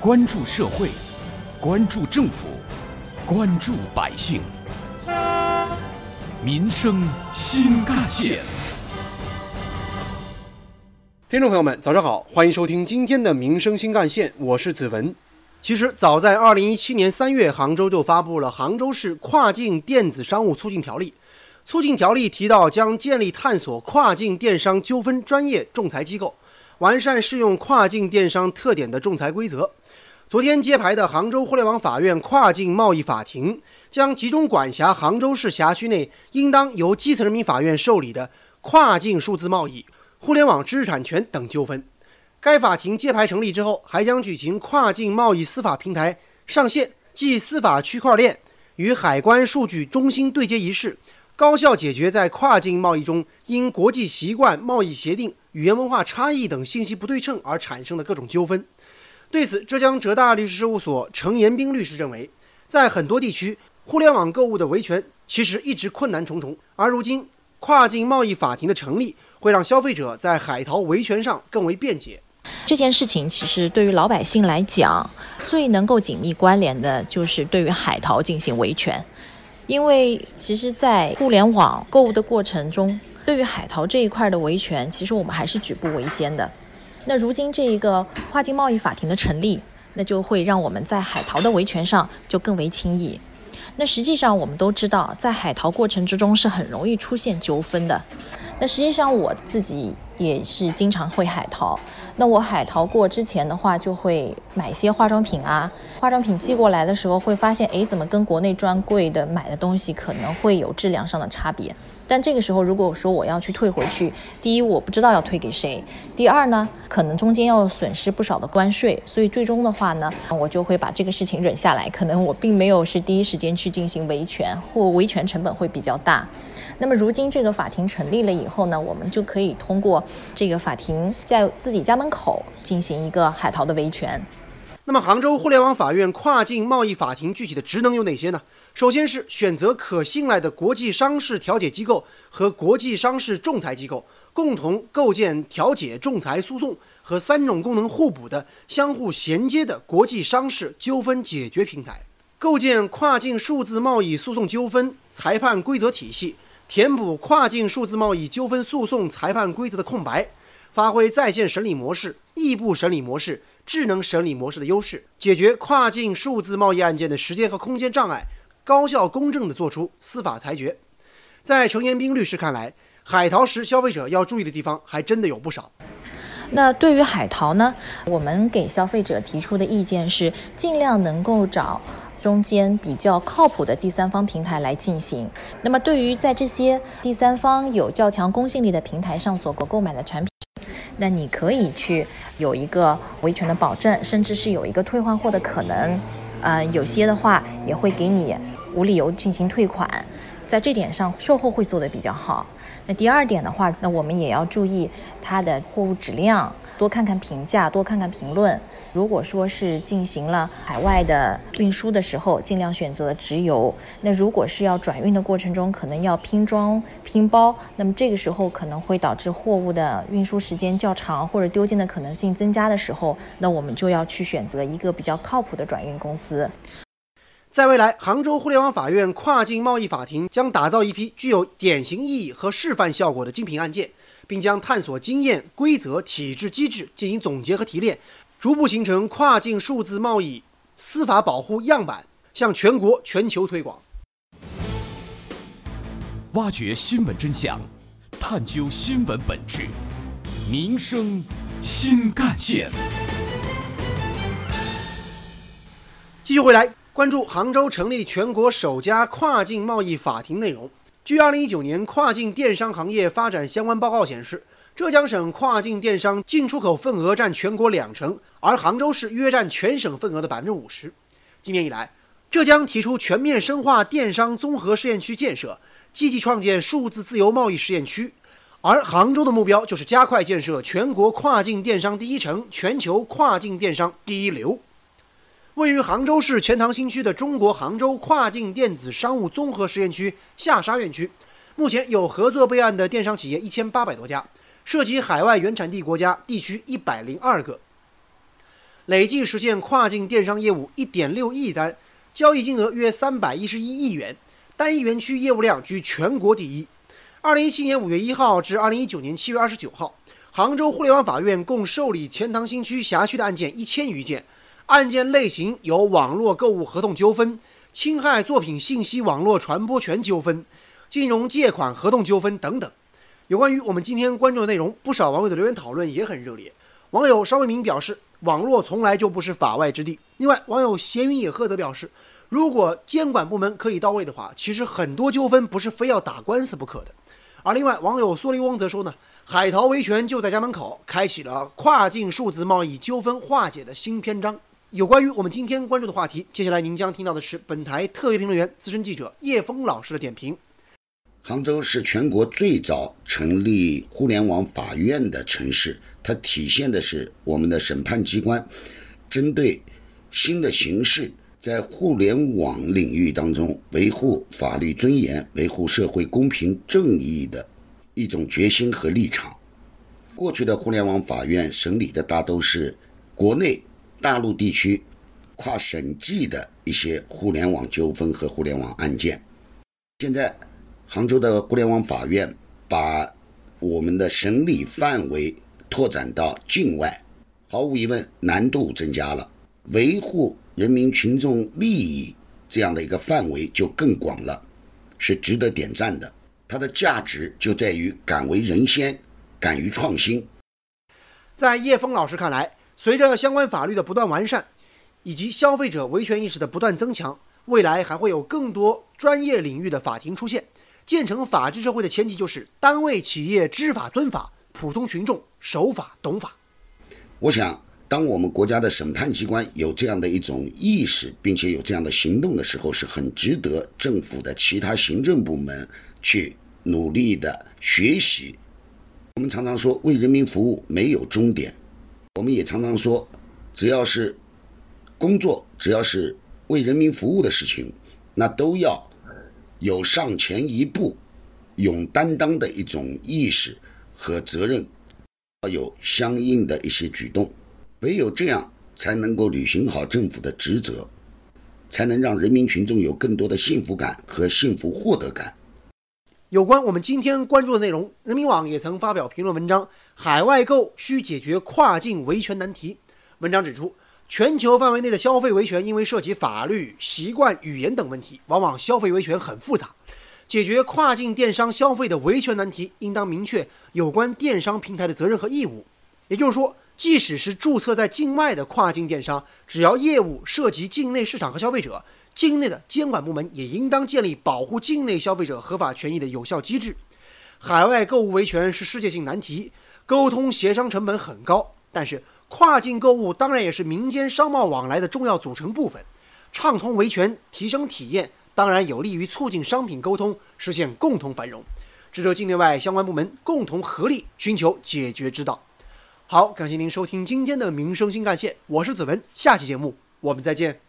关注社会，关注政府，关注百姓，民生新干线。听众朋友们，早上好，欢迎收听今天的《民生新干线》，我是子文。其实，早在2017年3月，杭州就发布了《杭州市跨境电子商务促进条例》。促进条例提到，将建立探索跨境电商纠纷专业仲裁机构。完善适用跨境电商特点的仲裁规则。昨天揭牌的杭州互联网法院跨境贸易法庭，将集中管辖杭州市辖区内应当由基层人民法院受理的跨境数字贸易、互联网知识产权等纠纷。该法庭揭牌成立之后，还将举行跨境贸易司法平台上线暨司法区块链与海关数据中心对接仪式，高效解决在跨境贸易中因国际习惯、贸易协定。语言文化差异等信息不对称而产生的各种纠纷。对此，浙江浙大律师事务所程延兵律师认为，在很多地区，互联网购物的维权其实一直困难重重，而如今跨境贸易法庭的成立，会让消费者在海淘维权上更为便捷。这件事情其实对于老百姓来讲，最能够紧密关联的就是对于海淘进行维权，因为其实，在互联网购物的过程中。对于海淘这一块的维权，其实我们还是举步维艰的。那如今这一个跨境贸易法庭的成立，那就会让我们在海淘的维权上就更为轻易。那实际上我们都知道，在海淘过程之中是很容易出现纠纷的。那实际上我自己也是经常会海淘。那我海淘过之前的话，就会买一些化妆品啊，化妆品寄过来的时候会发现，哎，怎么跟国内专柜的买的东西可能会有质量上的差别？但这个时候如果说我要去退回去，第一我不知道要退给谁，第二呢，可能中间要损失不少的关税，所以最终的话呢，我就会把这个事情忍下来。可能我并没有是第一时间去进行维权，或维权成本会比较大。那么如今这个法庭成立了以后呢，我们就可以通过这个法庭在自己家门口进行一个海淘的维权。那么杭州互联网法院跨境贸易法庭具体的职能有哪些呢？首先是选择可信赖的国际商事调解机构和国际商事仲裁机构，共同构建调解、仲裁、诉讼和三种功能互补的、相互衔接的国际商事纠纷解决平台，构建跨境数字贸易诉讼纠纷裁判规则体系。填补跨境数字贸易纠纷诉讼裁判规则的空白，发挥在线审理模式、异步审理模式、智能审理模式的优势，解决跨境数字贸易案件的时间和空间障碍，高效公正地作出司法裁决。在程延兵律师看来，海淘时消费者要注意的地方还真的有不少。那对于海淘呢，我们给消费者提出的意见是，尽量能够找。中间比较靠谱的第三方平台来进行。那么，对于在这些第三方有较强公信力的平台上所购买的产品，那你可以去有一个维权的保证，甚至是有一个退换货的可能。嗯，有些的话也会给你无理由进行退款。在这点上，售后会做得比较好。那第二点的话，那我们也要注意它的货物质量，多看看评价，多看看评论。如果说是进行了海外的运输的时候，尽量选择直邮。那如果是要转运的过程中，可能要拼装、拼包，那么这个时候可能会导致货物的运输时间较长，或者丢件的可能性增加的时候，那我们就要去选择一个比较靠谱的转运公司。在未来，杭州互联网法院跨境贸易法庭将打造一批具有典型意义和示范效果的精品案件，并将探索经验、规则、体制、机制进行总结和提炼，逐步形成跨境数字贸易司法保护样板，向全国、全球推广。挖掘新闻真相，探究新闻本质，民生新干线。继续回来。关注杭州成立全国首家跨境贸易法庭内容。据2019年跨境电商行业发展相关报告显示，浙江省跨境电商进出口份额占全国两成，而杭州市约占全省份额的百分之五十。今年以来，浙江提出全面深化电商综合试验区建设，积极创建数字自由贸易试验区，而杭州的目标就是加快建设全国跨境电商第一城、全球跨境电商第一流。位于杭州市钱塘新区的中国杭州跨境电子商务综合实验区下沙院区，目前有合作备案的电商企业一千八百多家，涉及海外原产地国家地区一百零二个。累计实现跨境电商业务一点六亿单，交易金额约三百一十一亿元，单一园区业务量居全国第一。二零一七年五月一号至二零一九年七月二十九号，杭州互联网法院共受理钱塘新区辖区的案件一千余件，案件类型有网络购物合同纠纷、侵害作品信息网络传播权纠纷、金融借款合同纠纷等等。有关于我们今天关注的内容，不少网友的留言讨论也很热烈。网友邵卫明表示，网络从来就不是法外之地。另外，网友闲云野鹤则表示，如果监管部门可以到位的话，其实很多纠纷不是非要打官司不可的。而另外，网友苏利翁则说呢，海淘维权就在家门口，开启了跨境数字贸易纠纷化解的新篇章。有关于我们今天关注的话题，接下来您将听到的是本台特约评论员、资深记者叶峰老师的点评。杭州是全国最早成立互联网法院的城市，它体现的是我们的审判机关针对新的形势。在互联网领域当中，维护法律尊严、维护社会公平正义的一种决心和立场。过去的互联网法院审理的大都是国内大陆地区跨省际的一些互联网纠纷和互联网案件。现在，杭州的互联网法院把我们的审理范围拓展到境外，毫无疑问，难度增加了，维护。人民群众利益这样的一个范围就更广了，是值得点赞的。它的价值就在于敢为人先，敢于创新。在叶峰老师看来，随着相关法律的不断完善，以及消费者维权意识的不断增强，未来还会有更多专业领域的法庭出现。建成法治社会的前提就是单位企业知法遵法，普通群众守法懂法。我想。当我们国家的审判机关有这样的一种意识，并且有这样的行动的时候，是很值得政府的其他行政部门去努力的学习。我们常常说为人民服务没有终点，我们也常常说，只要是工作，只要是为人民服务的事情，那都要有上前一步、勇担当的一种意识和责任，要有相应的一些举动。唯有这样，才能够履行好政府的职责，才能让人民群众有更多的幸福感和幸福获得感。有关我们今天关注的内容，人民网也曾发表评论文章：海外购需解决跨境维权难题。文章指出，全球范围内的消费维权，因为涉及法律、习惯、语言等问题，往往消费维权很复杂。解决跨境电商消费的维权难题，应当明确有关电商平台的责任和义务。也就是说。即使是注册在境外的跨境电商，只要业务涉及境内市场和消费者，境内的监管部门也应当建立保护境内消费者合法权益的有效机制。海外购物维权是世界性难题，沟通协商成本很高。但是，跨境购物当然也是民间商贸往来的重要组成部分。畅通维权，提升体验，当然有利于促进商品沟通，实现共同繁荣，值得境内外相关部门共同合力寻求解决之道。好，感谢您收听今天的《民生新干线》，我是子文，下期节目我们再见。